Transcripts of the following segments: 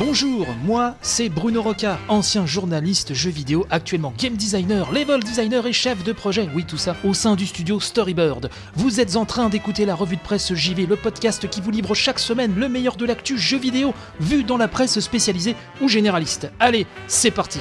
Bonjour, moi c'est Bruno Roca, ancien journaliste jeux vidéo, actuellement game designer, level designer et chef de projet, oui tout ça, au sein du studio Storybird. Vous êtes en train d'écouter la revue de presse JV, le podcast qui vous livre chaque semaine le meilleur de l'actu jeux vidéo, vu dans la presse spécialisée ou généraliste. Allez, c'est parti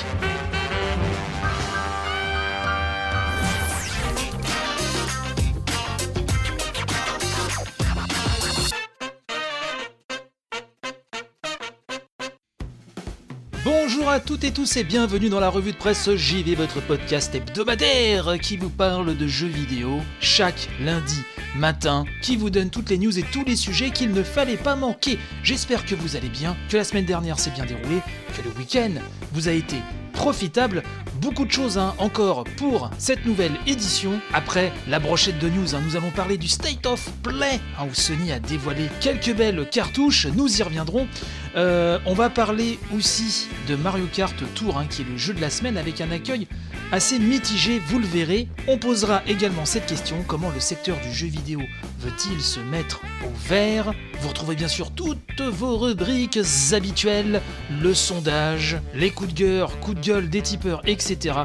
à toutes et tous et bienvenue dans la revue de presse JV, votre podcast hebdomadaire qui vous parle de jeux vidéo chaque lundi matin, qui vous donne toutes les news et tous les sujets qu'il ne fallait pas manquer. J'espère que vous allez bien, que la semaine dernière s'est bien déroulée, que le week-end vous a été profitable. Beaucoup de choses hein, encore pour cette nouvelle édition. Après la brochette de news, hein, nous allons parler du State of Play, hein, où Sony a dévoilé quelques belles cartouches, nous y reviendrons. Euh, on va parler aussi de Mario Kart Tour, qui est le jeu de la semaine avec un accueil assez mitigé, vous le verrez. On posera également cette question, comment le secteur du jeu vidéo veut-il se mettre au vert? Vous retrouvez bien sûr toutes vos rubriques habituelles, le sondage, les coups de gueule, coups de des tipeurs, etc.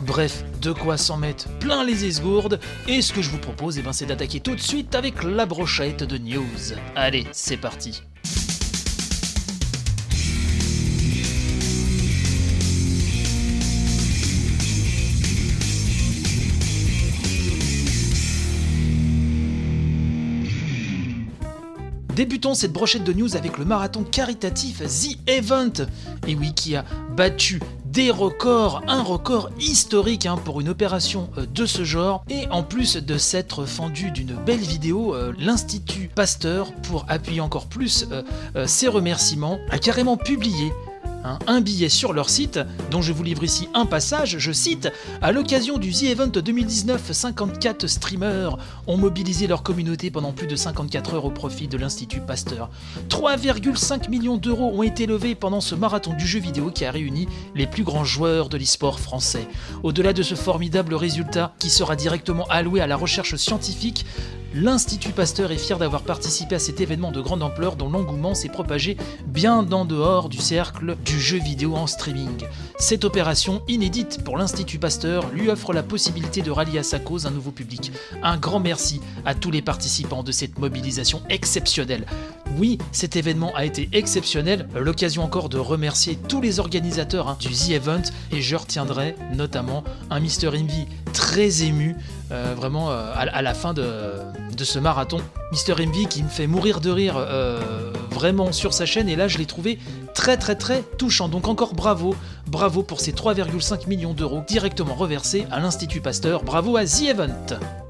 Bref, de quoi s'en mettre plein les esgourdes, et ce que je vous propose, eh ben, c'est d'attaquer tout de suite avec la brochette de news. Allez, c'est parti Débutons cette brochette de news avec le marathon caritatif The Event, et oui, qui a battu des records, un record historique hein, pour une opération euh, de ce genre. Et en plus de s'être fendu d'une belle vidéo, euh, l'Institut Pasteur, pour appuyer encore plus euh, ses remerciements, a carrément publié Un billet sur leur site, dont je vous livre ici un passage, je cite, À l'occasion du The Event 2019, 54 streamers ont mobilisé leur communauté pendant plus de 54 heures au profit de l'Institut Pasteur. 3,5 millions d'euros ont été levés pendant ce marathon du jeu vidéo qui a réuni les plus grands joueurs de l'e-sport français. Au-delà de ce formidable résultat qui sera directement alloué à la recherche scientifique, l'Institut Pasteur est fier d'avoir participé à cet événement de grande ampleur dont l'engouement s'est propagé bien en dehors du cercle du jeu vidéo en streaming. Cette opération, inédite pour l'Institut Pasteur, lui offre la possibilité de rallier à sa cause un nouveau public. Un grand merci à tous les participants de cette mobilisation exceptionnelle. Oui, cet événement a été exceptionnel, l'occasion encore de remercier tous les organisateurs hein, du The Event et je retiendrai notamment un Mr. Envy très ému, euh, vraiment euh, à, la fin de, ce marathon. Mr. Envy qui me fait mourir de rire euh, vraiment sur sa chaîne et là je l'ai trouvé très très très touchant. Donc encore bravo, bravo pour ces 3,5 millions d'euros directement reversés à l'Institut Pasteur. Bravo à The Event.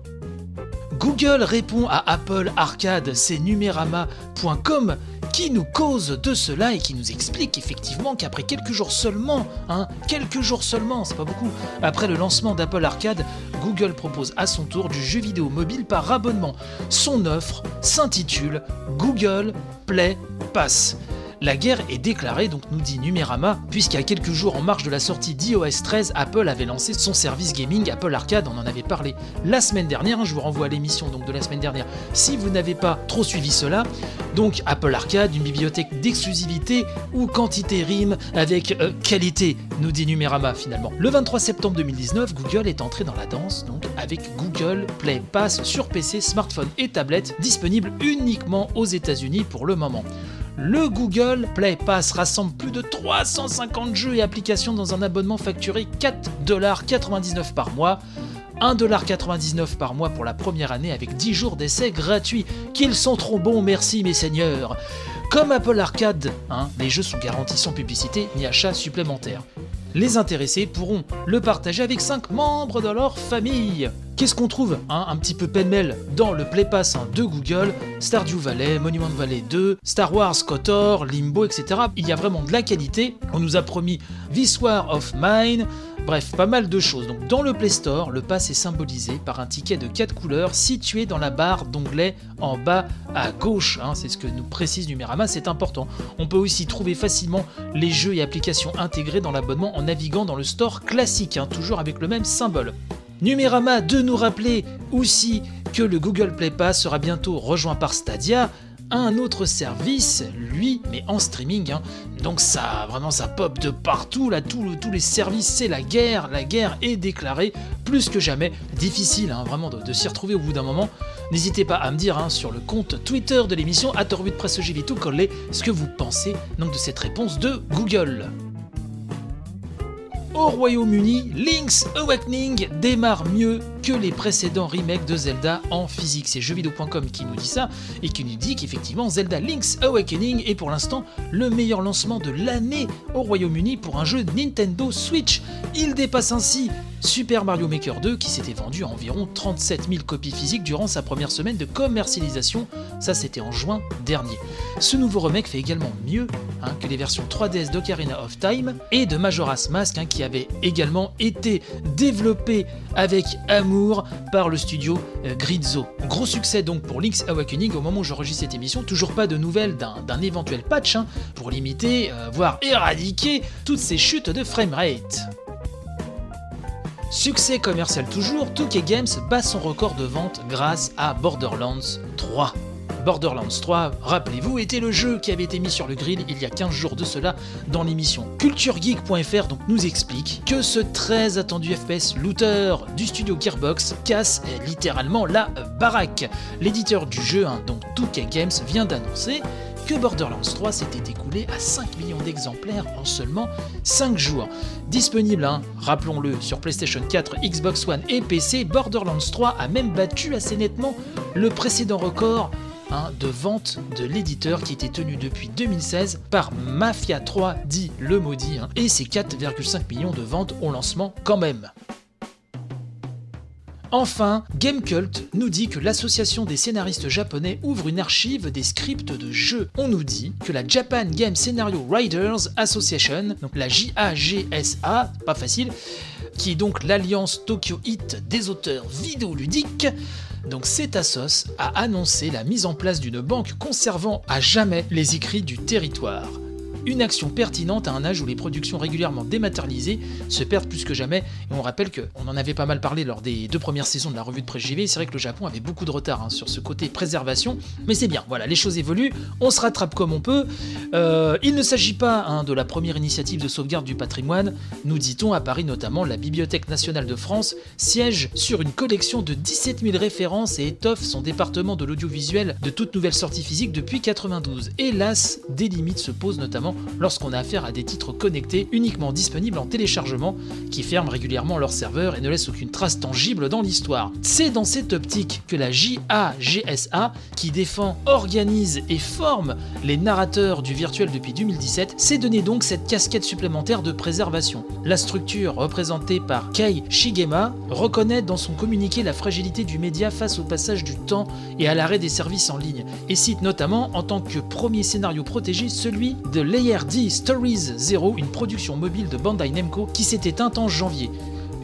Google répond à Apple Arcade, c'est numérama.com qui nous cause de cela et qui nous explique effectivement qu'après quelques jours seulement, hein, quelques jours seulement, c'est pas beaucoup, après le lancement d'Apple Arcade, Google propose à son tour du jeu vidéo mobile par abonnement. Son offre s'intitule Google Play Pass. La guerre est déclarée, donc nous dit Numérama, a quelques jours en marge de la sortie d'iOS 13, Apple avait lancé son service gaming Apple Arcade, on en avait parlé la semaine dernière, je vous renvoie à l'émission de la semaine dernière si vous n'avez pas trop suivi cela. Donc Apple Arcade, une bibliothèque d'exclusivité où quantité rime avec euh, qualité, nous dit Numérama finalement. Le 23 septembre 2019, Google est entré dans la danse avec Google Play Pass sur PC, smartphone et tablette, disponible uniquement aux États-Unis pour le moment. Le Google Play Pass rassemble plus de 350 jeux et applications dans un abonnement facturé 4,99$ par mois. 1,99$ par mois pour la première année avec 10 jours d'essai gratuits. Qu'ils sont trop bons, merci mes seigneurs. Comme Apple Arcade, hein, les jeux sont garantis sans publicité ni achat supplémentaire. Les intéressés pourront le partager avec 5 membres de leur famille. Qu'est-ce qu'on trouve hein, un petit peu pêle-mêle dans le Play Pass hein, de Google Stardew Valley, Monument Valley 2, Star Wars KOTOR, Limbo, etc. Il y a vraiment de la qualité. On nous a promis This War of Mine, Bref, pas mal de choses. Donc dans le Play Store, le pass est symbolisé par un ticket de 4 couleurs situé dans la barre d'onglet en bas à gauche. Hein. c'est ce que nous précise Numérama, c'est important. On peut aussi trouver facilement les jeux et applications intégrés dans l'abonnement en naviguant dans le store classique, toujours avec le même symbole. Numérama de nous rappeler aussi que le Google Play Pass sera bientôt rejoint par Stadia, un autre service, lui, mais en streaming. hein. Donc ça, vraiment, ça pop de partout. Là, tous tous les services, c'est la guerre. La guerre est déclarée plus que jamais. Difficile, hein, vraiment, de, de s'y retrouver au bout d'un moment. N'hésitez pas à me dire hein, sur le compte Twitter de l'émission, à de presse tout ce que vous pensez donc de cette réponse de Google. Au Royaume-Uni, Link's Awakening démarre mieux que les précédents remakes de Zelda en physique. C'est jeuxvideo.com qui nous dit ça et qui nous dit qu'effectivement Zelda Link's Awakening est pour l'instant le meilleur lancement de l'année au Royaume-Uni pour un jeu Nintendo Switch. Il dépasse ainsi Super Mario Maker 2 qui s'était vendu à environ 37 000 copies physiques durant sa première semaine de commercialisation, ça c'était en juin dernier. Ce nouveau remake fait également mieux hein, que les versions 3DS d'Ocarina of Time et de Majora's Mask hein, qui avaient également été développés avec amour par le studio euh, Grizzo. Gros succès donc pour Link's Awakening au moment où j'enregistre cette émission, toujours pas de nouvelles d'un éventuel patch hein, pour limiter, euh, voire éradiquer toutes ces chutes de framerate. Succès commercial toujours, 2K Games bat son record de vente grâce à Borderlands 3. Borderlands 3, rappelez-vous, était le jeu qui avait été mis sur le grill il y a 15 jours de cela dans l'émission CultureGeek.fr donc nous explique que ce très attendu FPS looter du studio Gearbox casse littéralement la baraque. L'éditeur du jeu, hein, donc 2K Games, vient d'annoncer que Borderlands 3 s'était écoulé à 5 millions d'exemplaires en seulement 5 jours. Disponible, hein, rappelons-le, sur PlayStation 4, Xbox One et PC, Borderlands 3 a même battu assez nettement le précédent record hein, de vente de l'éditeur qui était tenu depuis 2016 par Mafia 3 dit le maudit, hein, et ses 4,5 millions de ventes au lancement quand même. Enfin, Gamecult nous dit que l'association des scénaristes japonais ouvre une archive des scripts de jeux. On nous dit que la Japan Game Scenario Writers Association, donc la JAGSA, pas facile, qui est donc l'alliance Tokyo Hit des auteurs vidéoludiques, donc cette assos a annoncé la mise en place d'une banque conservant à jamais les écrits du territoire. Une action pertinente à un âge où les productions régulièrement dématérialisées se perdent plus que jamais. Et on rappelle qu'on en avait pas mal parlé lors des deux premières saisons de la revue de presse JV. C'est vrai que le Japon avait beaucoup de retard hein, sur ce côté préservation, mais c'est bien. Voilà, les choses évoluent, on se rattrape comme on peut. Euh, il ne s'agit pas hein, de la première initiative de sauvegarde du patrimoine. Nous dit-on à Paris notamment, la Bibliothèque nationale de France siège sur une collection de 17 000 références et étoffe son département de l'audiovisuel de toute nouvelle sortie physique depuis 92. Hélas, des limites se posent notamment lorsqu'on a affaire à des titres connectés uniquement disponibles en téléchargement qui ferment régulièrement leur serveur et ne laissent aucune trace tangible dans l'histoire. C'est dans cette optique que la JAGSA, qui défend, organise et forme les narrateurs du virtuel depuis 2017, s'est donné donc cette casquette supplémentaire de préservation. La structure, représentée par Kei Shigema, reconnaît dans son communiqué la fragilité du média face au passage du temps et à l'arrêt des services en ligne, et cite notamment en tant que premier scénario protégé celui de Layer-D Stories Zero, une production mobile de Bandai Namco qui s'est éteinte en janvier.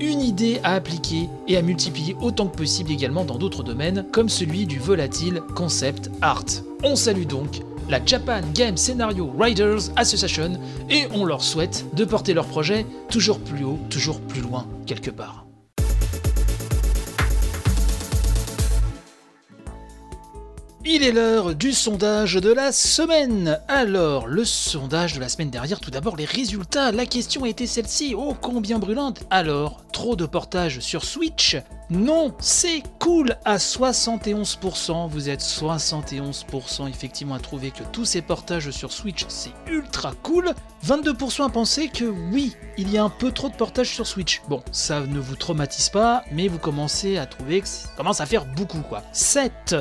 Une idée à appliquer et à multiplier autant que possible également dans d'autres domaines, comme celui du volatile concept art. On salue donc la Japan Game Scenario Writers Association et on leur souhaite de porter leur projet toujours plus haut, toujours plus loin, quelque part. Il est l'heure du sondage de la semaine. Alors, le sondage de la semaine dernière, tout d'abord les résultats. La question était celle-ci, oh combien brûlante. Alors, trop de portages sur Switch Non, c'est cool à 71%. Vous êtes 71% effectivement à trouver que tous ces portages sur Switch, c'est ultra cool. 22% à penser que oui, il y a un peu trop de portages sur Switch. Bon, ça ne vous traumatise pas, mais vous commencez à trouver que ça commence à faire beaucoup quoi. 7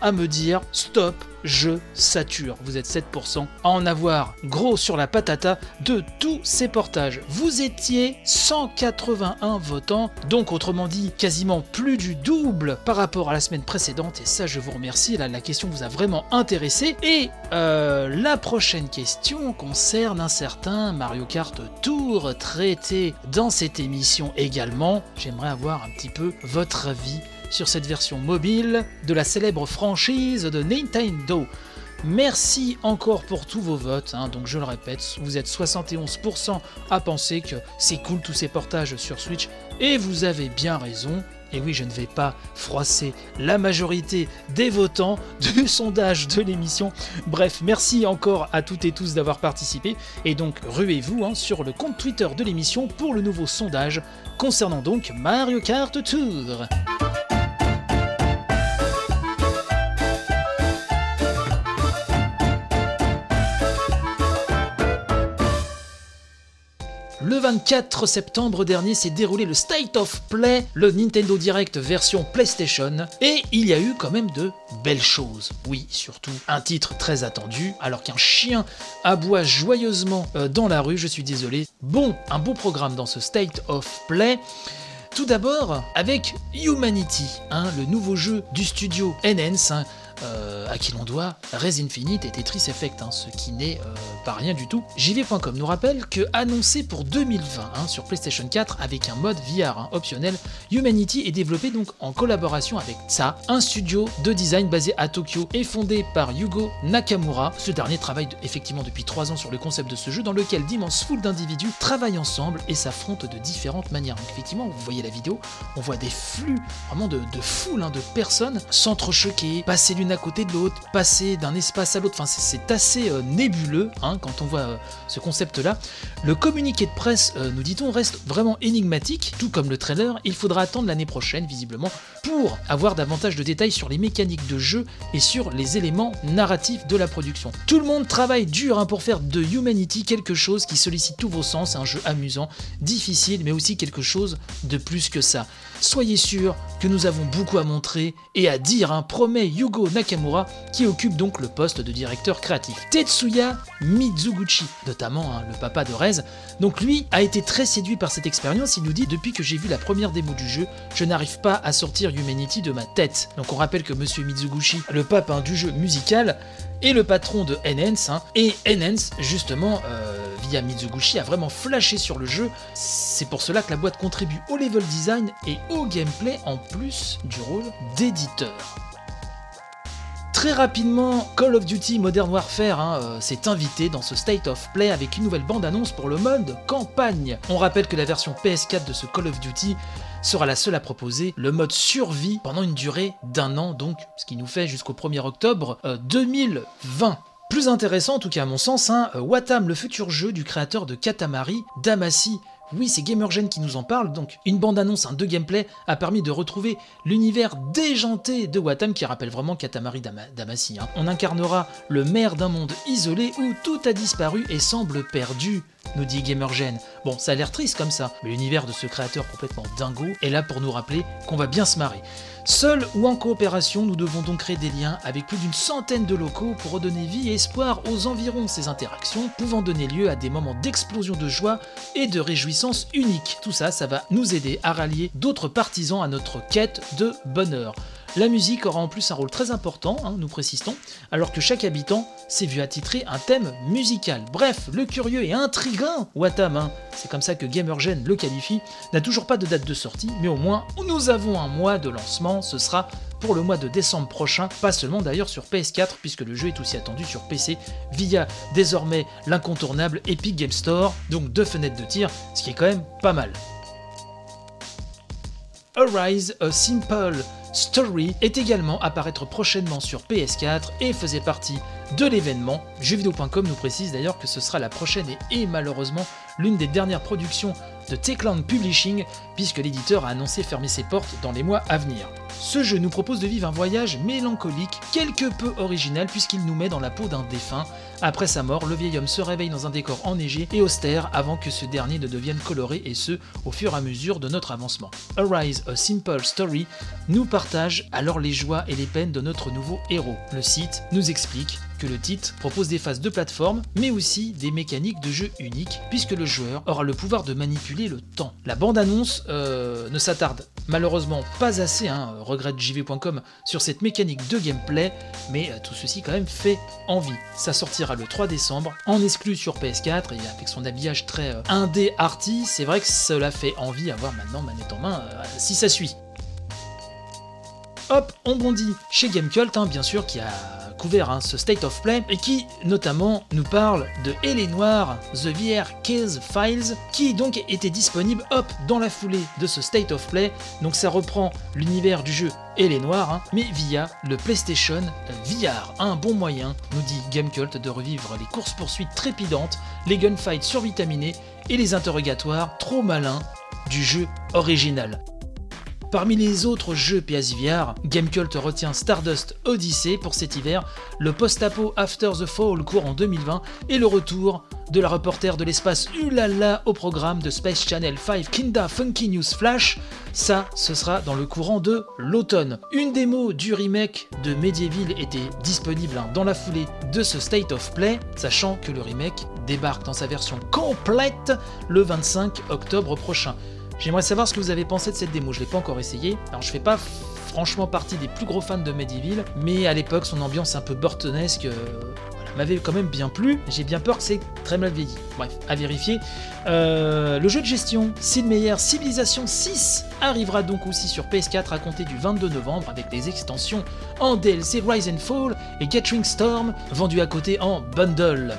à me dire stop, je sature. Vous êtes 7% à en avoir gros sur la patata de tous ces portages. Vous étiez 181 votants, donc autrement dit quasiment plus du double par rapport à la semaine précédente. Et ça, je vous remercie. Là, la question vous a vraiment intéressé. Et euh, la prochaine question concerne un certain Mario Kart Tour traité dans cette émission également. J'aimerais avoir un petit peu votre avis sur cette version mobile de la célèbre franchise de Nintendo. Merci encore pour tous vos votes. hein. Donc je le répète, vous êtes 71% à penser que c'est cool tous ces portages sur Switch. Et vous avez bien raison. Et oui, je ne vais pas froisser la majorité des votants du sondage de l'émission. Bref, merci encore à toutes et tous d'avoir participé. Et donc, ruez-vous hein, sur le compte Twitter de l'émission pour le nouveau sondage concernant donc Mario Kart Tour. 24 septembre dernier s'est déroulé le State of Play, le Nintendo Direct version PlayStation, et il y a eu quand même de belles choses. Oui, surtout un titre très attendu, alors qu'un chien aboie joyeusement euh, dans la rue, je suis désolé. Bon, un beau programme dans ce State of Play. Tout d'abord avec Humanity, hein, le nouveau jeu du studio NNS, hein, euh, à qui l'on doit Res Infinite et Tetris Effect, hein, ce qui n'est euh, pas rien du tout. JV.com nous rappelle que annoncé pour 2020 hein, sur PlayStation 4 avec un mode VR hein, optionnel, Humanity est développé donc en collaboration avec TSA, un studio de design basé à Tokyo et fondé par Yugo Nakamura. Ce dernier travaille effectivement depuis 3 ans sur le concept de ce jeu dans lequel d'immenses foules d'individus travaillent ensemble et s'affrontent de différentes manières. Donc effectivement, vous voyez la vidéo, on voit des flux vraiment de, de foules de personnes s'entrechoquer, passer à côté de l'autre, passer d'un espace à l'autre. C'est assez euh, nébuleux hein, quand on voit euh, ce concept-là. Le communiqué de presse, euh, nous dit-on, reste vraiment énigmatique, tout comme le trailer. Il faudra attendre l'année prochaine, visiblement, pour avoir davantage de détails sur les mécaniques de jeu et sur les éléments narratifs de la production. Tout le monde travaille dur hein, pour faire de Humanity quelque chose qui sollicite tous vos sens, un jeu amusant, difficile, mais aussi quelque chose de plus que ça. Soyez sûr que nous avons beaucoup à montrer et à dire, hein, promet Yugo Nakamura, qui occupe donc le poste de directeur créatif. Tetsuya Mizuguchi, notamment hein, le papa de Rez, donc lui a été très séduit par cette expérience, il nous dit depuis que j'ai vu la première démo du jeu, je n'arrive pas à sortir Humanity de ma tête. Donc on rappelle que Monsieur Mizuguchi, le pape hein, du jeu musical, est le patron de Enhance, et Enhance, justement, euh, via Mizuguchi, a vraiment flashé sur le jeu. C'est pour cela que la boîte contribue au level design et au gameplay en plus du rôle d'éditeur. Très rapidement, Call of Duty Modern Warfare hein, euh, s'est invité dans ce State of Play avec une nouvelle bande-annonce pour le mode campagne. On rappelle que la version PS4 de ce Call of Duty sera la seule à proposer le mode survie pendant une durée d'un an, donc ce qui nous fait jusqu'au 1er octobre 2020. Euh, Plus intéressant, en tout cas à mon sens, hein, euh, Watam, le futur jeu du créateur de Katamari, Damacy, oui, c'est Gamergen qui nous en parle, donc une bande-annonce, un de gameplay a permis de retrouver l'univers déjanté de Watam qui rappelle vraiment Katamari Damacy. Hein. On incarnera le maire d'un monde isolé où tout a disparu et semble perdu nous dit Gamergen. Bon, ça a l'air triste comme ça, mais l'univers de ce créateur complètement dingo est là pour nous rappeler qu'on va bien se marrer. Seul ou en coopération, nous devons donc créer des liens avec plus d'une centaine de locaux pour redonner vie et espoir aux environs. Ces interactions pouvant donner lieu à des moments d'explosion de joie et de réjouissance uniques. Tout ça, ça va nous aider à rallier d'autres partisans à notre quête de bonheur. La musique aura en plus un rôle très important, hein, nous précisons, alors que chaque habitant s'est vu attitrer un thème musical. Bref, le curieux et intrigant Watam, hein, c'est comme ça que Gamergen le qualifie, n'a toujours pas de date de sortie, mais au moins nous avons un mois de lancement, ce sera pour le mois de décembre prochain, pas seulement d'ailleurs sur PS4, puisque le jeu est aussi attendu sur PC via désormais l'incontournable Epic Game Store, donc deux fenêtres de tir, ce qui est quand même pas mal. Arise a Simple Story est également apparaître prochainement sur PS4 et faisait partie de l'événement. Jeuxvideo.com nous précise d'ailleurs que ce sera la prochaine et, malheureusement l'une des dernières productions de Techland Publishing, puisque l'éditeur a annoncé fermer ses portes dans les mois à venir. Ce jeu nous propose de vivre un voyage mélancolique, quelque peu original, puisqu'il nous met dans la peau d'un défunt. Après sa mort, le vieil homme se réveille dans un décor enneigé et austère avant que ce dernier ne devienne coloré, et ce, au fur et à mesure de notre avancement. Arise, a Simple Story nous partage alors les joies et les peines de notre nouveau héros. Le site nous explique que le titre propose des phases de plateforme, mais aussi des mécaniques de jeu uniques, puisque le joueur aura le pouvoir de manipuler le temps. La bande-annonce euh, ne s'attarde malheureusement pas assez, hein, regrette jv.com, sur cette mécanique de gameplay, mais euh, tout ceci quand même fait envie. Ça sortira le 3 décembre, en exclu sur PS4, et avec son habillage très euh, indé arty, c'est vrai que cela fait envie à voir maintenant manette en main si ça suit. Hop, on bondit chez Gamecult, hein, bien sûr, qui a couvert hein, ce State of Play et qui notamment nous parle de Hélé Noire, The VR Case Files, qui donc était disponible hop dans la foulée de ce State of Play. Donc ça reprend l'univers du jeu et les noirs, hein, mais via le PlayStation VR. Un bon moyen, nous dit Gamecult, de revivre les courses-poursuites trépidantes, les gunfights survitaminés et les interrogatoires trop malins du jeu original. Parmi les autres jeux PSVR, Gamecult retient Stardust Odyssey pour cet hiver, le post-apo After the Fall court en 2020 et le retour de la reporter de l'espace Ulala au programme de Space Channel 5 Kinda Funky News Flash. Ça, ce sera dans le courant de l'automne. Une démo du remake de Medieval était disponible hein, dans la foulée de ce State of Play, sachant que le remake débarque dans sa version complète le 25 octobre prochain. J'aimerais savoir ce que vous avez pensé de cette démo, je l'ai pas encore essayé. Alors je fais pas franchement partie des plus gros fans de Medieval, mais à l'époque son ambiance un peu bortonesque euh, m'avait quand même bien plu. J'ai bien peur que c'est très mal vieilli. Bref, à vérifier. Euh, le jeu de gestion Sid Meier Civilization 6 arrivera donc aussi sur PS4 à compter du 22 novembre avec des extensions en DLC Rise and Fall et Gathering Storm vendus à côté en bundle.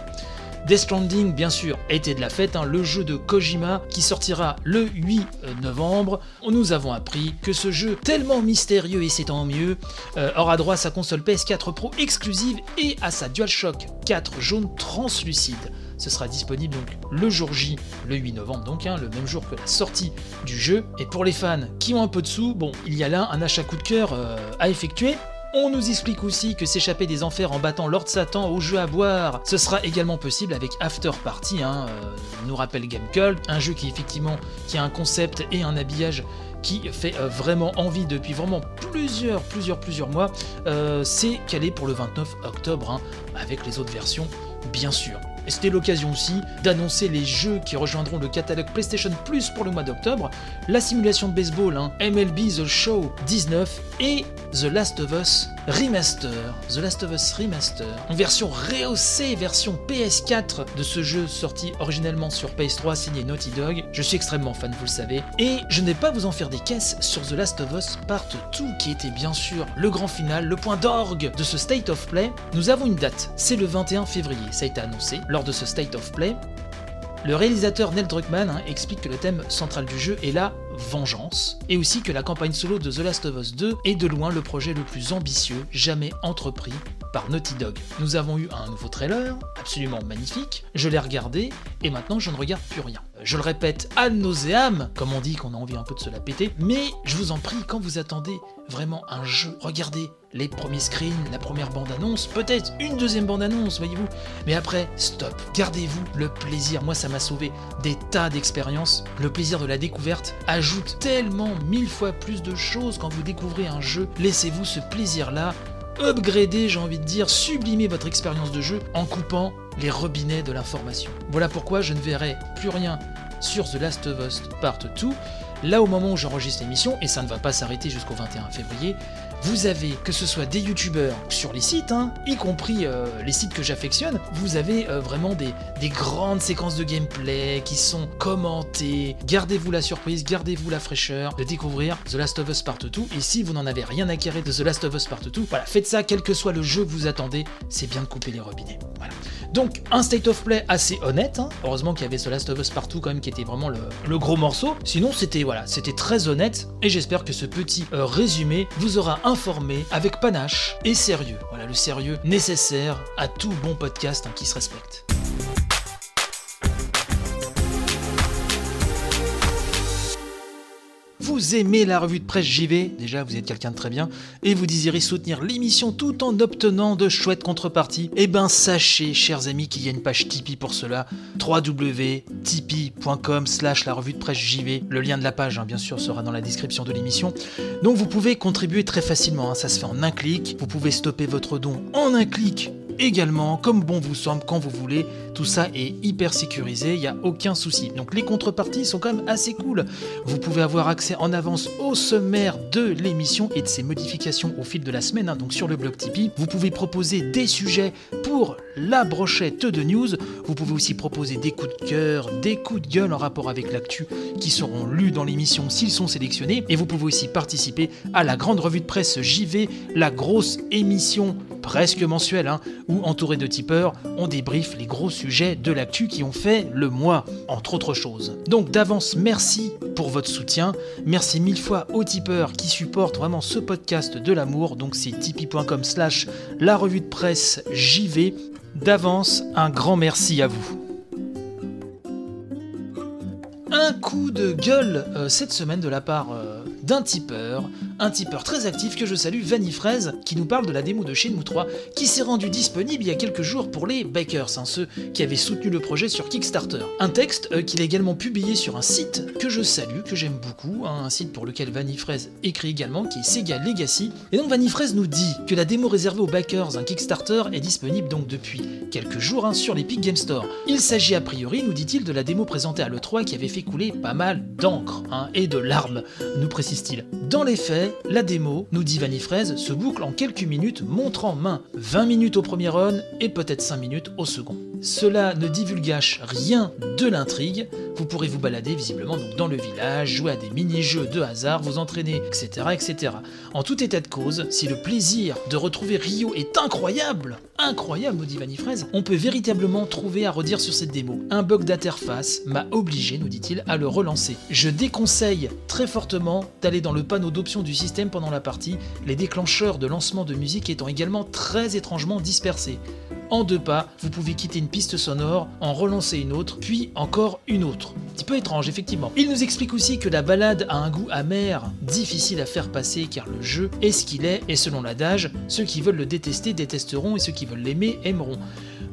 Death Stranding, bien sûr, était de la fête, hein, le jeu de Kojima qui sortira le 8 euh, novembre. Nous avons appris que ce jeu, tellement mystérieux et c'est tant mieux, euh, aura droit à sa console PS4 Pro exclusive et à sa DualShock 4 jaune translucide. Ce sera disponible donc le jour J, le 8 novembre, donc hein, le même jour que la sortie du jeu. Et pour les fans qui ont un peu de sous, bon, il y a là un achat coup de cœur euh, à effectuer. On nous explique aussi que s'échapper des enfers en battant Lord Satan au jeu à boire, ce sera également possible avec After Party, hein, euh, nous rappelle Game un jeu qui effectivement qui a un concept et un habillage qui fait euh, vraiment envie depuis vraiment plusieurs, plusieurs, plusieurs mois. Euh, c'est calé pour le 29 octobre, hein, avec les autres versions, bien sûr. Et c'était l'occasion aussi d'annoncer les jeux qui rejoindront le catalogue PlayStation Plus pour le mois d'octobre, la simulation de baseball, hein, MLB The Show 19 et The Last of Us Remaster. The Last of Us Remaster, en version rehaussée, version PS4 de ce jeu sorti originellement sur PS3 signé Naughty Dog. Je suis extrêmement fan, vous le savez. Et je n'ai pas vous en faire des caisses sur The Last of Us Part 2, qui était bien sûr le grand final, le point d'orgue de ce State of Play. Nous avons une date, c'est le 21 février, ça a été annoncé de ce State of Play. Le réalisateur Neil Druckmann hein, explique que le thème central du jeu est la vengeance, et aussi que la campagne solo de The Last of Us 2 est de loin le projet le plus ambitieux jamais entrepris par Naughty Dog. Nous avons eu un nouveau trailer, absolument magnifique, je l'ai regardé, et maintenant je ne regarde plus rien. Je le répète ad nauseam, comme on dit qu'on a envie un peu de se la péter, mais je vous en prie, quand vous attendez vraiment un jeu, regardez les premiers screens, la première bande-annonce, peut-être une deuxième bande-annonce, voyez-vous. Mais après, stop, gardez-vous le plaisir. Moi, ça m'a sauvé des tas d'expériences. Le plaisir de la découverte ajoute tellement mille fois plus de choses quand vous découvrez un jeu. Laissez-vous ce plaisir-là. Upgradez, j'ai envie de dire, sublimez votre expérience de jeu en coupant les robinets de l'information. Voilà pourquoi je ne verrai plus rien sur The Last of Us Part 2. Là, au moment où j'enregistre l'émission, et ça ne va pas s'arrêter jusqu'au 21 février, vous avez, que ce soit des youtubeurs sur les sites, hein, y compris euh, les sites que j'affectionne, vous avez euh, vraiment des, des, grandes séquences de gameplay qui sont commentées. Gardez-vous la surprise, gardez-vous la fraîcheur de découvrir The Last of Us Part 2. Et si vous n'en avez rien à carrer de The Last of Us Part 2, voilà, faites ça quel que soit le jeu que vous attendez, c'est bien de couper les robinets. Voilà. Donc un state of play assez honnête, hein. heureusement qu'il y avait The Last of Us Partout quand même qui était vraiment le, gros morceau, sinon c'était voilà, c'était très honnête et j'espère que ce petit euh, résumé vous aura informé avec panache et sérieux, voilà le sérieux nécessaire à tout bon podcast hein, qui se respecte. Vous aimez la revue de presse JV, déjà vous êtes quelqu'un de très bien, et vous désirez soutenir l'émission tout en obtenant de chouettes contreparties, eh ben sachez, chers amis, qu'il y a une page Tipeee pour cela, www.tipeee.com slash la revue de presse JV. Le lien de la page, hein, bien sûr, sera dans la description de l'émission. Donc vous pouvez contribuer très facilement, hein, ça se fait en un clic, vous pouvez stopper votre don en un clic également, comme bon vous semble, quand vous voulez. Tout ça est hyper sécurisé, il n'y a aucun souci. Donc les contreparties sont quand même assez cool. Vous pouvez avoir accès en avance au sommaire de l'émission et de ses modifications au fil de la semaine, hein, donc sur le blog Tipeee. Vous pouvez proposer des sujets pour la brochette de news. Vous pouvez aussi proposer des coups de cœur, des coups de gueule en rapport avec l'actu qui seront lus dans l'émission s'ils sont sélectionnés. Et vous pouvez aussi participer à la grande revue de presse JV, la grosse émission presque mensuel, hein, où entouré de tipeurs, on débriefe les gros sujets de l'actu qui ont fait le mois, entre autres choses. Donc d'avance, merci pour votre soutien, merci mille fois aux tipeurs qui supportent vraiment ce podcast de l'amour, donc c'est tipeee.com slash la revue de presse JV. D'avance, un grand merci à vous. Un coup de gueule euh, cette semaine de la part euh, d'un tipeur, un tipeur très actif que je salue, Vanifraise, qui nous parle de la démo de Shenmue 3 qui s'est rendue disponible il y a quelques jours pour les bakers, hein, ceux qui avaient soutenu le projet sur Kickstarter. Un texte euh, qu'il a également publié sur un site que je salue, que j'aime beaucoup, hein, un site pour lequel Vanifraise écrit également, qui est Sega Legacy. Et donc Vanifraise nous dit que la démo réservée aux backers, un Kickstarter, est disponible donc depuis quelques jours hein, sur l'Epic Game Store. Il s'agit a priori, nous dit-il, de la démo présentée à l'E3 qui avait fait couler pas mal d'encre et de larmes, nous précise dans les faits, la démo, nous dit Vanifraise, se boucle en quelques minutes, montre en main 20 minutes au premier run et peut-être 5 minutes au second. Cela ne divulgage rien de l'intrigue, vous pourrez vous balader visiblement donc dans le village, jouer à des mini-jeux de hasard, vous entraîner, etc., etc. En tout état de cause, si le plaisir de retrouver Rio est incroyable, incroyable, nous dit Vanifraise, on peut véritablement trouver à redire sur cette démo. Un bug d'interface m'a obligé, nous dit-il, à le relancer. Je déconseille très fortement d'aller dans le panneau d'options du système pendant la partie, les déclencheurs de lancement de musique étant également très étrangement dispersés. En deux pas, vous pouvez quitter une piste sonore, en relancer une autre, puis encore une autre. Un petit peu étrange, effectivement. Il nous explique aussi que la balade a un goût amer, difficile à faire passer car le jeu est ce qu'il est, et selon l'adage, ceux qui veulent le détester détesteront et ceux qui veulent l'aimer aimeront.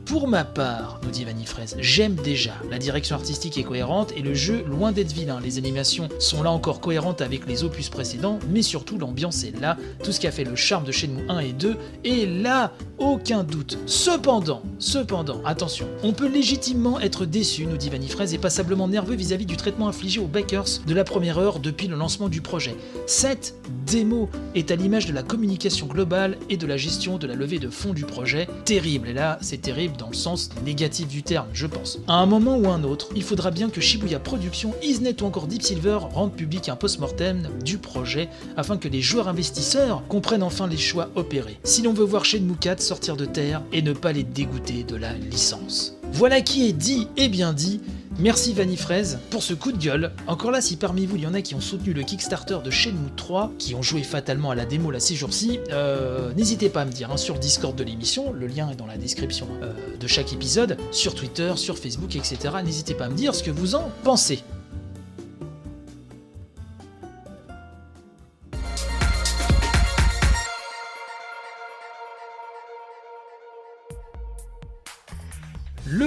Pour ma part, nous dit Vanifraise, j'aime déjà. La direction artistique est cohérente et le jeu loin d'être vilain. Les animations sont là encore cohérentes avec les opus précédents, mais surtout l'ambiance est là. Tout ce qui a fait le charme de Shenmue 1 et 2 est là, aucun doute. Cependant, cependant, attention, on peut légitimement être déçu, nous dit Vanifraise, et passablement nerveux vis-à-vis du traitement infligé aux bakers de la première heure depuis le lancement du projet. Cette démo est à l'image de la communication globale et de la gestion de la levée de fonds du projet. Terrible, et là, c'est terrible dans le sens négatif du terme, je pense. À un moment ou un autre, il faudra bien que Shibuya Productions, Isnet ou encore Deep Silver rendent public un post-mortem du projet afin que les joueurs investisseurs comprennent enfin les choix opérés. Si l'on veut voir Shenmue 4 sortir de terre et ne pas les dégoûter de la licence. Voilà qui est dit et bien dit. Merci Vanifraise pour ce coup de gueule. Encore là, si parmi vous il y en a qui ont soutenu le Kickstarter de Shenmue 3, qui ont joué fatalement à la démo là ces jours-ci, euh, n'hésitez pas à me dire hein, sur Discord de l'émission, le lien est dans la description euh, de chaque épisode, sur Twitter, sur Facebook, etc. N'hésitez pas à me dire ce que vous en pensez.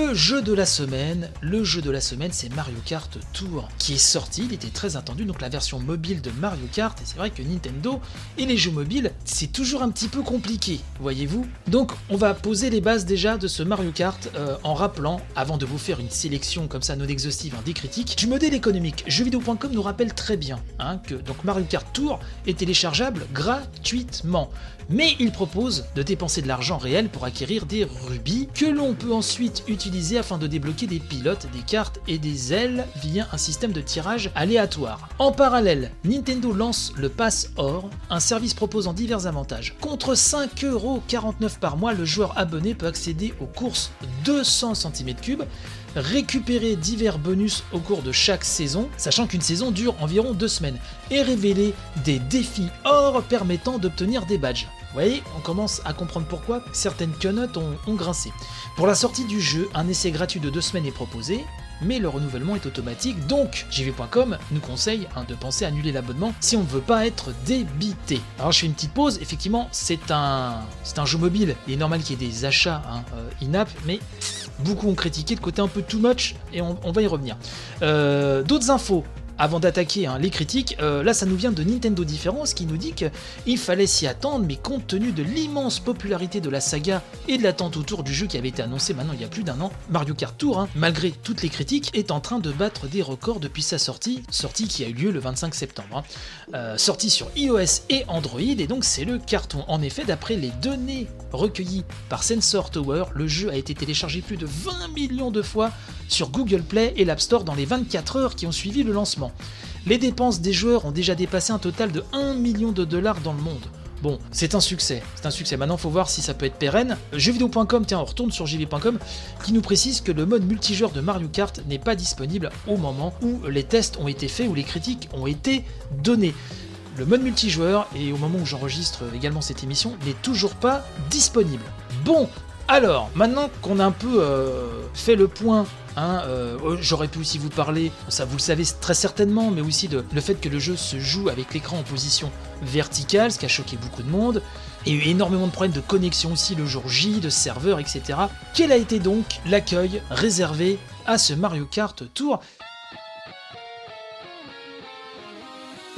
Le jeu de la semaine, le jeu de la semaine, c'est Mario Kart Tour qui est sorti, il était très attendu, donc la version mobile de Mario Kart, et c'est vrai que Nintendo et les jeux mobiles, c'est toujours un petit peu compliqué, voyez-vous. Donc on va poser les bases déjà de ce Mario Kart euh, en rappelant, avant de vous faire une sélection comme ça non exhaustive, hein, des critiques, du modèle économique. Jeuxvideo.com nous rappelle très bien hein, que donc Mario Kart Tour est téléchargeable gratuitement mais il propose de dépenser de l'argent réel pour acquérir des rubis que l'on peut ensuite utiliser afin de débloquer des pilotes, des cartes et des ailes via un système de tirage aléatoire. En parallèle, Nintendo lance le Pass Or, un service proposant divers avantages. Contre 5,49€ par mois, le joueur abonné peut accéder aux courses 200 cm3 récupérer divers bonus au cours de chaque saison, sachant qu'une saison dure environ deux semaines, et révéler des défis or permettant d'obtenir des badges. Vous voyez, on commence à comprendre pourquoi certaines quenottes ont, grincé. Pour la sortie du jeu, un essai gratuit de deux semaines est proposé, mais le renouvellement est automatique, donc JV.com nous conseille hein, de penser à annuler l'abonnement si on ne veut pas être débité. Alors je fais une petite pause, effectivement c'est un, c'est un jeu mobile, il est normal qu'il y ait des achats hein, euh, in-app, mais beaucoup ont critiqué le côté un peu too much, et on, va y revenir. Euh, d'autres infos, avant d'attaquer hein, les critiques, euh, là ça nous vient de Nintendo Différence qui nous dit qu'il fallait s'y attendre, mais compte tenu de l'immense popularité de la saga et de l'attente autour du jeu qui avait été annoncé maintenant il y a plus d'un an, Mario Kart Tour, hein, malgré toutes les critiques, est en train de battre des records depuis sa sortie, sortie qui a eu lieu le 25 septembre. Hein. Euh, sortie sur iOS et Android, et donc c'est le carton. En effet, d'après les données recueillies par Sensor Tower, le jeu a été téléchargé plus de 20 millions de fois sur Google Play et l'App Store dans les 24 heures qui ont suivi le lancement. Les dépenses des joueurs ont déjà dépassé un total de 1 million de dollars dans le monde. Bon, c'est un succès, c'est un succès. Maintenant, faut voir si ça peut être pérenne. Jeuxvideo.com, tiens, on retourne sur jv.com, qui nous précise que le mode multijoueur de Mario Kart n'est pas disponible au moment où les tests ont été faits, où les critiques ont été données. Le mode multijoueur, et au moment où j'enregistre également cette émission, n'est toujours pas disponible. Bon, alors, maintenant qu'on a un peu euh, fait le point Hein, euh, oh, J'aurais pu aussi vous parler, ça vous le savez très certainement, mais aussi de le fait que le jeu se joue avec l'écran en position verticale, ce qui a choqué beaucoup de monde. Et eu énormément de problèmes de connexion aussi le jour J, de serveurs, etc. Quel a été donc l'accueil réservé à ce Mario Kart Tour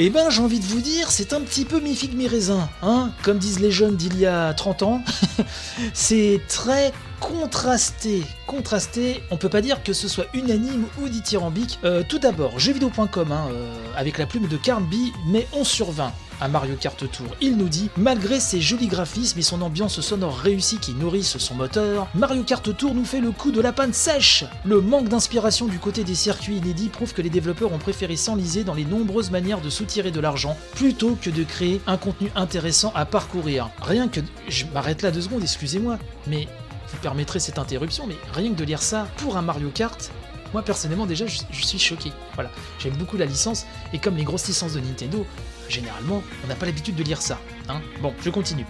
Eh ben, j'ai envie de vous dire, c'est un petit peu mi figue mi raisin, hein, comme disent les jeunes d'il y a 30 ans. c'est très contrasté, contrasté, on peut pas dire que ce soit unanime ou dithyrambique. Euh, tout d'abord, jeuxvideo.com, hein, euh, avec la plume de Carnby, met 11 sur 20 à Mario Kart Tour. Il nous dit Malgré ses jolis graphismes et son ambiance sonore réussie qui nourrissent son moteur, Mario Kart Tour nous fait le coup de la panne sèche. Le manque d'inspiration du côté des circuits inédits prouve que les développeurs ont préféré s'enliser dans les nombreuses manières de soutirer de l'argent plutôt que de créer un contenu intéressant à parcourir. Rien que. Je m'arrête là deux secondes, excusez-moi, mais vous permettrez cette interruption, mais rien que de lire ça pour un Mario Kart, moi personnellement déjà je, suis choqué. Voilà, j'aime beaucoup la licence et comme les grosses licences de Nintendo, généralement on n'a pas l'habitude de lire ça. Hein. bon, je continue.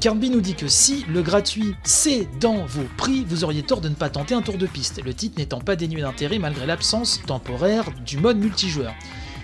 Kirby nous dit que si le gratuit c'est dans vos prix, vous auriez tort de ne pas tenter un tour de piste, le titre n'étant pas dénué d'intérêt malgré l'absence temporaire du mode multijoueur.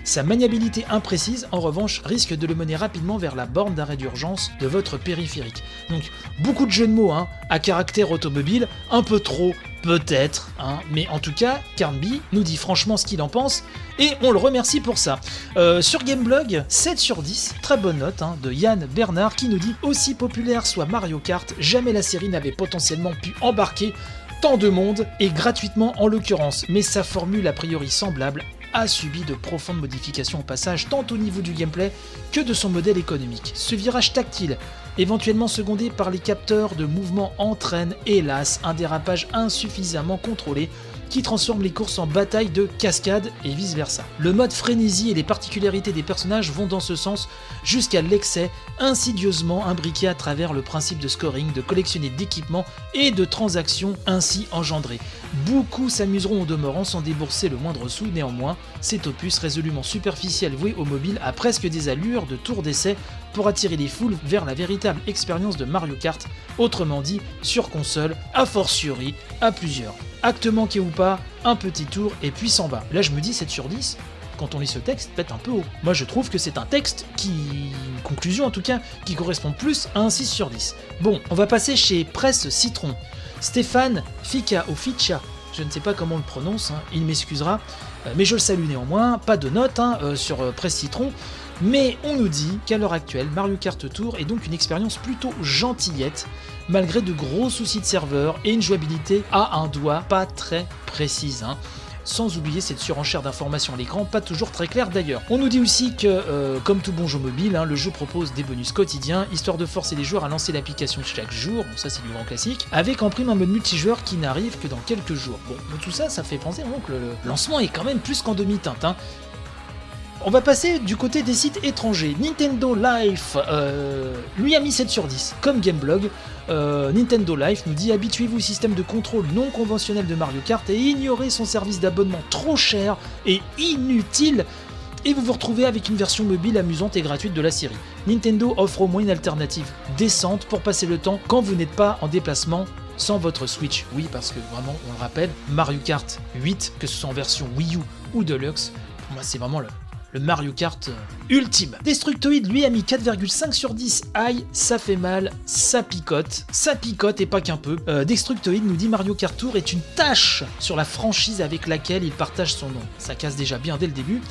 Sa maniabilité imprécise, en revanche, risque de le mener rapidement vers la borne d'arrêt d'urgence de votre périphérique. Donc, beaucoup de jeux de mots hein, à caractère automobile, un peu trop, peut-être, hein, mais en tout cas, Carnby nous dit franchement ce qu'il en pense, et on le remercie pour ça. Euh, sur Gameblog, 7 sur 10, très bonne note hein, de Yann Bernard qui nous dit aussi populaire soit Mario Kart, jamais la série n'avait potentiellement pu embarquer tant de monde, et gratuitement en l'occurrence, mais sa formule a priori semblable a subi de profondes modifications au passage, tant au niveau du gameplay que de son modèle économique. Ce virage tactile, éventuellement secondé par les capteurs de mouvement, entraîne, hélas, un dérapage insuffisamment contrôlé qui transforme les courses en bataille de cascade et vice-versa. Le mode frénésie et les particularités des personnages vont dans ce sens jusqu'à l'excès insidieusement imbriqué à travers le principe de scoring, de collectionner d'équipements et de transactions ainsi engendrées. Beaucoup s'amuseront au demeurant sans débourser le moindre sou, néanmoins, cet opus résolument superficiel voué au mobile a presque des allures de tour d'essai pour attirer les foules vers la véritable expérience de Mario Kart, autrement dit sur console, a fortiori à plusieurs. Acte manqué ou pas, un petit tour et puis s'en va. Là je me dis 7 sur 10, quand on lit ce texte, peut-être un peu haut. Moi je trouve que c'est un texte qui, une conclusion en tout cas, qui correspond plus à un 6 sur 10. Bon, on va passer chez Presse Citron. Stéphane Fika ou Ficha, je ne sais pas comment on le prononce, hein, il m'excusera, euh, mais je le salue néanmoins, pas de note hein, euh, sur euh, Presse Citron, mais on nous dit qu'à l'heure actuelle, Mario Kart Tour est donc une expérience plutôt gentillette, malgré de gros soucis de serveur et une jouabilité à un doigt pas très précise. Hein sans oublier cette surenchère d'informations à l'écran, pas toujours très claire d'ailleurs. On nous dit aussi que, euh, comme tout bon jeu mobile, hein, le jeu propose des bonus quotidiens, histoire de forcer les joueurs à lancer l'application chaque jour, bon ça c'est du grand classique, avec en prime un mode multijoueur qui n'arrive que dans quelques jours. Bon, tout ça, ça fait penser vraiment que le lancement est quand même plus qu'en demi-teinte. Hein. On va passer du côté des sites étrangers. Nintendo Life euh, lui a mis 7 sur 10, comme Gameblog. Euh, Nintendo Life nous dit habituez-vous au système de contrôle non conventionnel de Mario Kart et ignorez son service d'abonnement trop cher et inutile et vous vous retrouvez avec une version mobile amusante et gratuite de la série. Nintendo offre au moins une alternative décente pour passer le temps quand vous n'êtes pas en déplacement sans votre Switch. Oui, parce que vraiment, on le rappelle, Mario Kart 8, que ce soit en version Wii U ou Deluxe, c'est vraiment le, le Mario Kart euh, ultime. Destructoid lui a mis 4,5 sur 10. Aïe, ça fait mal, ça picote, ça picote et pas qu'un peu. Euh, Destructoid nous dit Mario Kart Tour est une tâche sur la franchise avec laquelle il partage son nom. Ça casse déjà bien dès le début.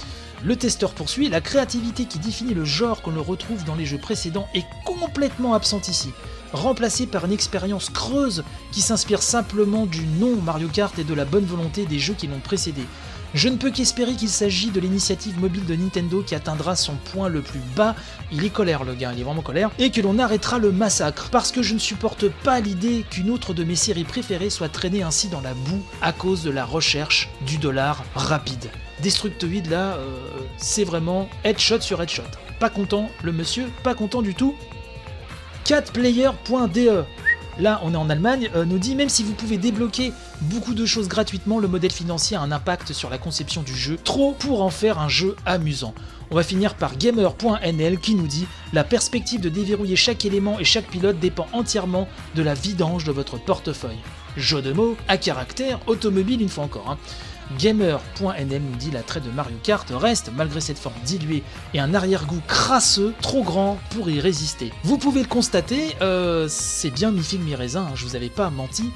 Le testeur poursuit, la créativité qui définit le genre qu'on le retrouve dans les jeux précédents est complètement absente ici, remplacée par une expérience creuse qui s'inspire simplement du nom Mario Kart et de la bonne volonté des jeux qui l'ont précédé. Je ne peux qu'espérer qu'il s'agit de l'initiative mobile de Nintendo qui atteindra son point le plus bas. Il est colère le gars, il est vraiment colère. Et que l'on arrêtera le massacre. Parce que je ne supporte pas l'idée qu'une autre de mes séries préférées soit traînée ainsi dans la boue à cause de la recherche du dollar rapide. Destructoid là, euh, c'est vraiment headshot sur headshot. Pas content, le monsieur, pas content du tout. 4player.de Là, on est en Allemagne, euh, nous dit même si vous pouvez débloquer beaucoup de choses gratuitement, le modèle financier a un impact sur la conception du jeu, trop pour en faire un jeu amusant. On va finir par gamer.nl qui nous dit la perspective de déverrouiller chaque élément et chaque pilote dépend entièrement de la vidange de votre portefeuille. Jeu de mots à caractère automobile une fois encore. Hein. Gamer.nl nous dit l'attrait de Mario Kart reste, malgré cette forme diluée et un arrière-goût crasseux, trop grand pour y résister. Vous pouvez le constater, euh, c'est bien mi figue hein, je vous avais pas menti.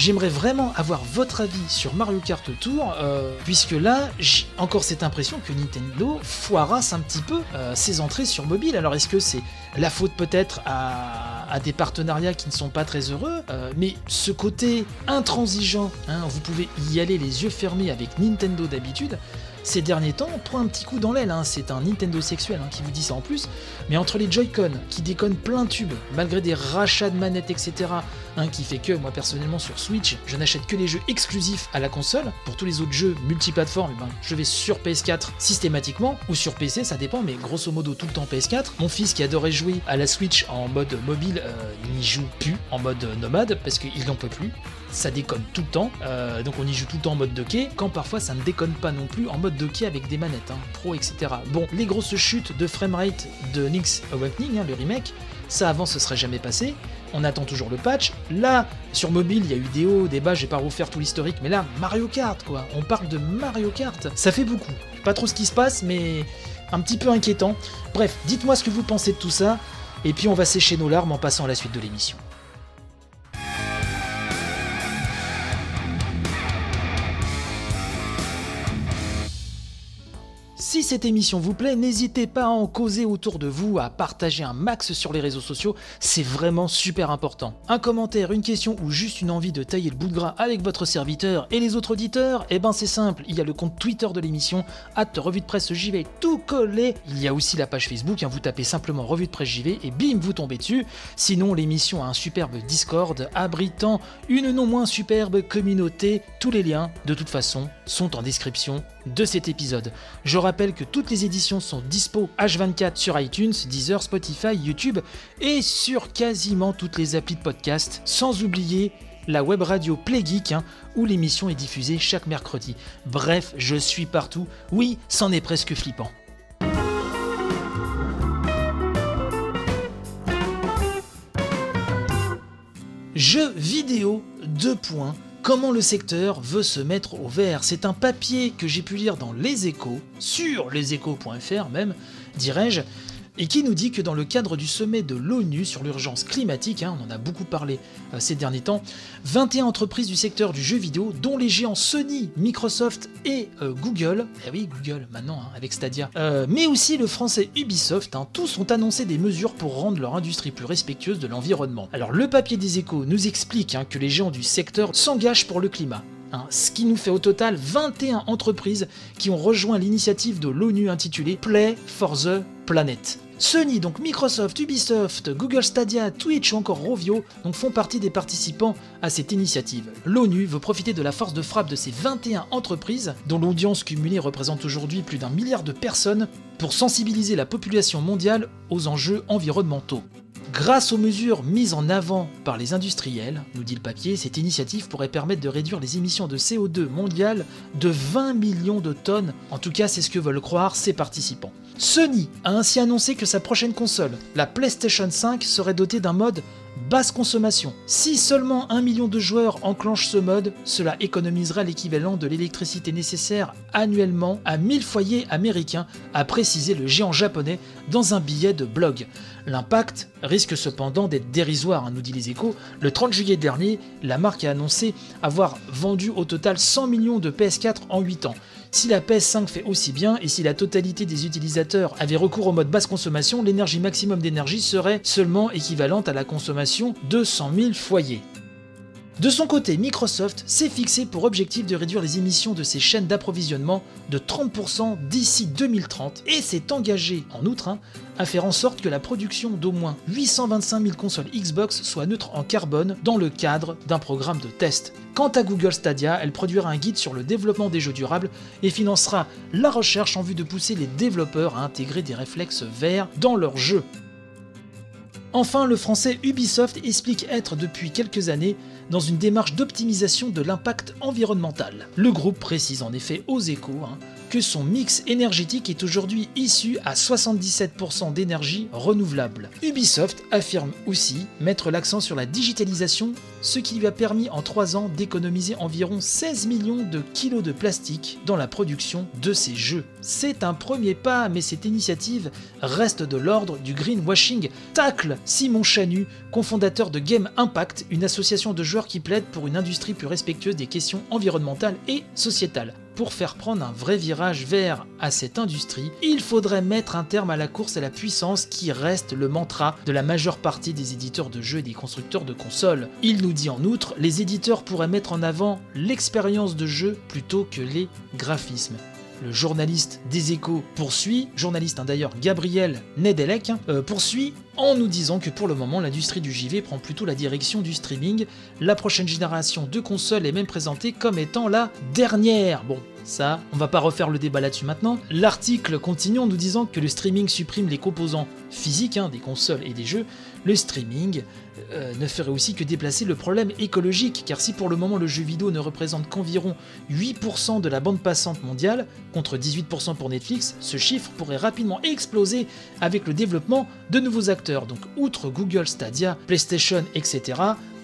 J'aimerais vraiment avoir votre avis sur Mario Kart Tour, euh, puisque là, j'ai encore cette impression que Nintendo foirasse un petit peu euh, ses entrées sur mobile. Alors est-ce que c'est la faute peut-être à, des partenariats qui ne sont pas très heureux, euh, mais ce côté intransigeant, hein, vous pouvez y aller les yeux fermés avec Nintendo d'habitude, ces derniers temps, prend un petit coup dans l'aile, hein. c'est un Nintendo sexuel hein, qui vous dit ça en plus, mais entre les Joy-Con qui déconnent plein tube, malgré des rachats de manettes, etc., hein, qui fait que moi personnellement sur Switch, je n'achète que les jeux exclusifs à la console, pour tous les autres jeux multiplateformes, eh ben, je vais sur PS4 systématiquement, ou sur PC, ça dépend, mais grosso modo tout le temps PS4. Mon fils qui adorait jouer à la Switch en mode mobile, euh, n'y joue plus en mode nomade, parce qu'il n'en peut plus, ça déconne tout le temps, euh, donc on y joue tout le temps en mode docké, quand parfois ça ne déconne pas non plus en mode docké avec des manettes, hein, pro, etc. Bon, les grosses chutes de framerate de Nick's Awakening, hein, le remake, ça avant ce serait jamais passé, on attend toujours le patch. Là, sur mobile, il y a eu des hauts, des bas, je vais pas refaire tout l'historique, mais là, Mario Kart, quoi. On parle de Mario Kart. Ça fait beaucoup. Pas trop ce qui se passe, mais un petit peu inquiétant. Bref, dites-moi ce que vous pensez de tout ça, et puis on va sécher nos larmes en passant à la suite de l'émission. Si cette émission vous plaît, n'hésitez pas à en causer autour de vous, à partager un max sur les réseaux sociaux, c'est vraiment super important. Un commentaire, une question ou juste une envie de tailler le bout de gras avec votre serviteur et les autres auditeurs, eh ben c'est simple, il y a le compte Twitter de l'émission, hâte revue de presse JV tout collé. Il y a aussi la page Facebook, hein, vous tapez simplement revue de presse JV et bim, vous tombez dessus. Sinon, l'émission a un superbe Discord abritant une non moins superbe communauté. Tous les liens, de toute façon, sont en description de cet épisode. Je rappelle que toutes les éditions sont dispo H24 sur iTunes, Deezer, Spotify, YouTube et sur quasiment toutes les applis de podcast, sans oublier la web radio Playgeek hein, où l'émission est diffusée chaque mercredi. Bref, je suis partout. Oui, c'en est presque flippant. Jeux vidéo 2 points Comment le secteur veut se mettre au vert. C'est un papier que j'ai pu lire dans Les Échos, sur leséchos.fr même, dirais-je, et qui nous dit que dans le cadre du sommet de l'ONU sur l'urgence climatique, hein, on en a beaucoup parlé euh, ces derniers temps, 21 entreprises du secteur du jeu vidéo, dont les géants Sony, Microsoft et euh, Google, eh hein, euh, mais aussi le français Ubisoft, hein, tous ont annoncé des mesures pour rendre leur industrie plus respectueuse de l'environnement. Alors le papier des échos nous explique que les géants du secteur s'engagent pour le climat. Ce qui nous fait au total 21 entreprises qui ont rejoint l'initiative de l'ONU intitulée Play for the Planet. Sony, donc Microsoft, Ubisoft, Google Stadia, Twitch ou encore Rovio font partie des participants à cette initiative. L'ONU veut profiter de la force de frappe de ces 21 entreprises, dont l'audience cumulée représente aujourd'hui plus d'un milliard de personnes, pour sensibiliser la population mondiale aux enjeux environnementaux. Grâce aux mesures mises en avant par les industriels, nous dit le papier, cette initiative pourrait permettre de réduire les émissions de CO2 mondiales de 20 millions de tonnes. En tout cas, c'est ce que veulent croire ses participants. Sony a ainsi annoncé que sa prochaine console, la PlayStation 5, serait dotée d'un mode basse consommation. Si seulement un million de joueurs enclenchent ce mode, cela économisera l'équivalent de l'électricité nécessaire annuellement à 1000 foyers américains, a précisé le géant japonais dans un billet de blog. L'impact risque cependant d'être dérisoire, hein, nous dit les échos. Le 30 juillet dernier, la marque a annoncé avoir vendu au total 100 millions de PS4 en 8 ans. Si la PS5 fait aussi bien et si la totalité des utilisateurs avaient recours au mode basse consommation, l'énergie maximum d'énergie serait seulement équivalente à la consommation de 100 000 foyers. De son côté, Microsoft s'est fixé pour objectif de réduire les émissions de ses chaînes d'approvisionnement de 30% d'ici 2030 et s'est engagé, en outre, hein, à faire en sorte que la production d'au moins 825 000 consoles Xbox soit neutre en carbone dans le cadre d'un programme de test. Quant à Google Stadia, elle produira un guide sur le développement des jeux durables et financera la recherche en vue de pousser les développeurs à intégrer des réflexes verts dans leurs jeux. Enfin, le français Ubisoft explique être depuis quelques années dans une démarche d'optimisation de l'impact environnemental. Le groupe précise en effet aux échos hein, que son mix énergétique est aujourd'hui issu à 77% d'énergie renouvelable. Ubisoft affirme aussi mettre l'accent sur la digitalisation, ce qui lui a permis en 3 ans d'économiser environ 16 millions de kilos de plastique dans la production de ses jeux. C'est un premier pas, mais cette initiative reste de l'ordre du greenwashing. Tacle Simon Chanu, cofondateur de Game Impact, une association de joueurs qui plaide pour une industrie plus respectueuse des questions environnementales et sociétales. Pour faire prendre un vrai virage vert à cette industrie, il faudrait mettre un terme à la course à la puissance qui reste le mantra de la majeure partie des éditeurs de jeux et des constructeurs de consoles. Il nous dit en outre, les éditeurs pourraient mettre en avant l'expérience de jeu plutôt que les graphismes le journaliste des échos poursuit, journaliste hein, d'ailleurs Gabriel Nedelec, hein, euh, poursuit en nous disant que pour le moment l'industrie du JV prend plutôt la direction du streaming. La prochaine génération de consoles est même présentée comme étant la dernière. Bon, ça, on va pas refaire le débat là-dessus maintenant. L'article continue en nous disant que le streaming supprime les composants physiques hein, des consoles et des jeux. Le streaming euh, ne ferait aussi que déplacer le problème écologique, car si pour le moment le jeu vidéo ne représente qu'environ 8% de la bande passante mondiale, contre 18% pour Netflix, ce chiffre pourrait rapidement exploser avec le développement de nouveaux acteurs. Donc outre Google Stadia, PlayStation, etc.,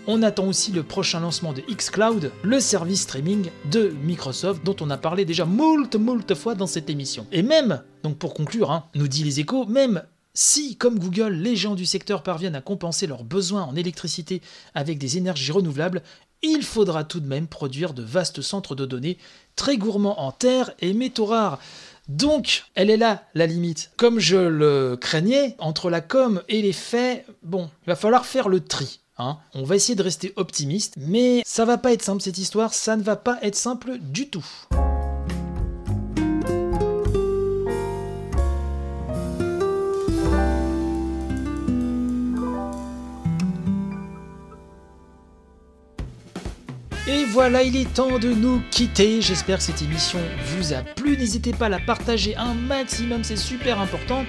on attend aussi le prochain lancement de xCloud, le service streaming de Microsoft dont on a parlé déjà moult moult fois dans cette émission. Et même, donc pour conclure, hein, nous dit les échos, même si, comme Google, les gens du secteur parviennent à compenser leurs besoins en électricité avec des énergies renouvelables, il faudra tout de même produire de vastes centres de données très gourmands en terre et métaux rares. Donc, elle est là, la limite. Comme je le craignais, entre la com et les faits, bon, il va falloir faire le tri. Hein. On va essayer de rester optimiste, mais ça va pas être simple cette histoire, ça ne va pas être simple du tout. Et voilà, il est temps de nous quitter. J'espère que cette émission vous a plu. N'hésitez pas à la partager un maximum, c'est super important.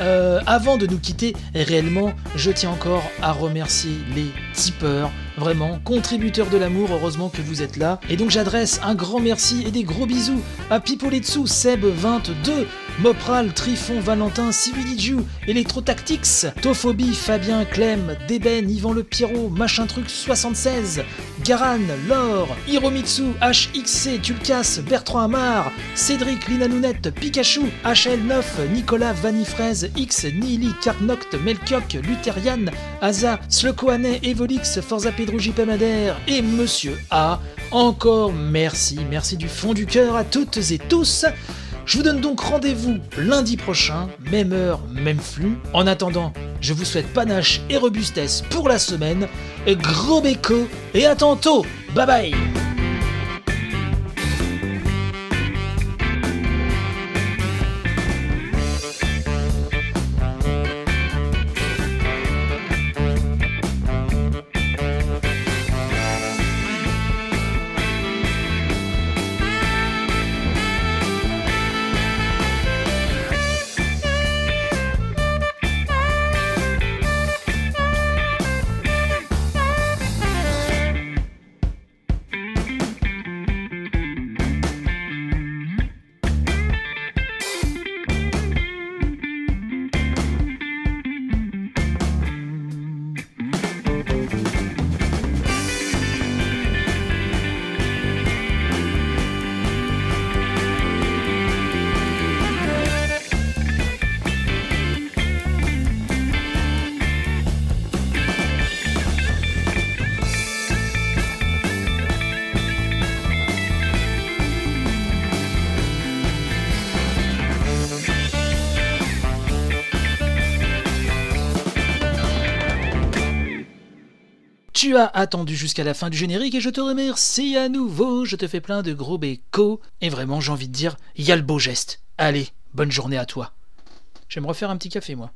Euh, avant de nous quitter, réellement, je tiens encore à remercier les tipeurs, vraiment, contributeurs de l'amour, heureusement que vous êtes là. Et donc j'adresse un grand merci et des gros bisous à Pipoletsu, Seb22, Mopral, Trifon, Valentin, Civiliju, Electrotactics, Tophobie, Fabien, Clem, Deben, Yvan Le Pierrot, Machin Truc 76, Garan, Laure, Hiromitsu, HXC, Tulkas, Bertrand Amar, Cédric, Lina Nounette, Pikachu, HL9, Nicolas Vanifraise, X, Nili, Carnoct, Melchiok, Lutherian, Aza, Slokoane, Evolix, Forza Pedro Madère et Monsieur A. Encore merci, merci du fond du cœur à toutes et tous. Je vous donne donc rendez-vous lundi prochain, même heure, même flux. En attendant, je vous souhaite panache et robustesse pour la semaine. Gros béco et à tantôt. Bye bye Tu as attendu jusqu'à la fin du générique et je te remercie à nouveau. Je te fais plein de gros bécos. Et vraiment, j'ai envie de dire, il y a le beau geste. Allez, bonne journée à toi. Je vais refaire un petit café, moi.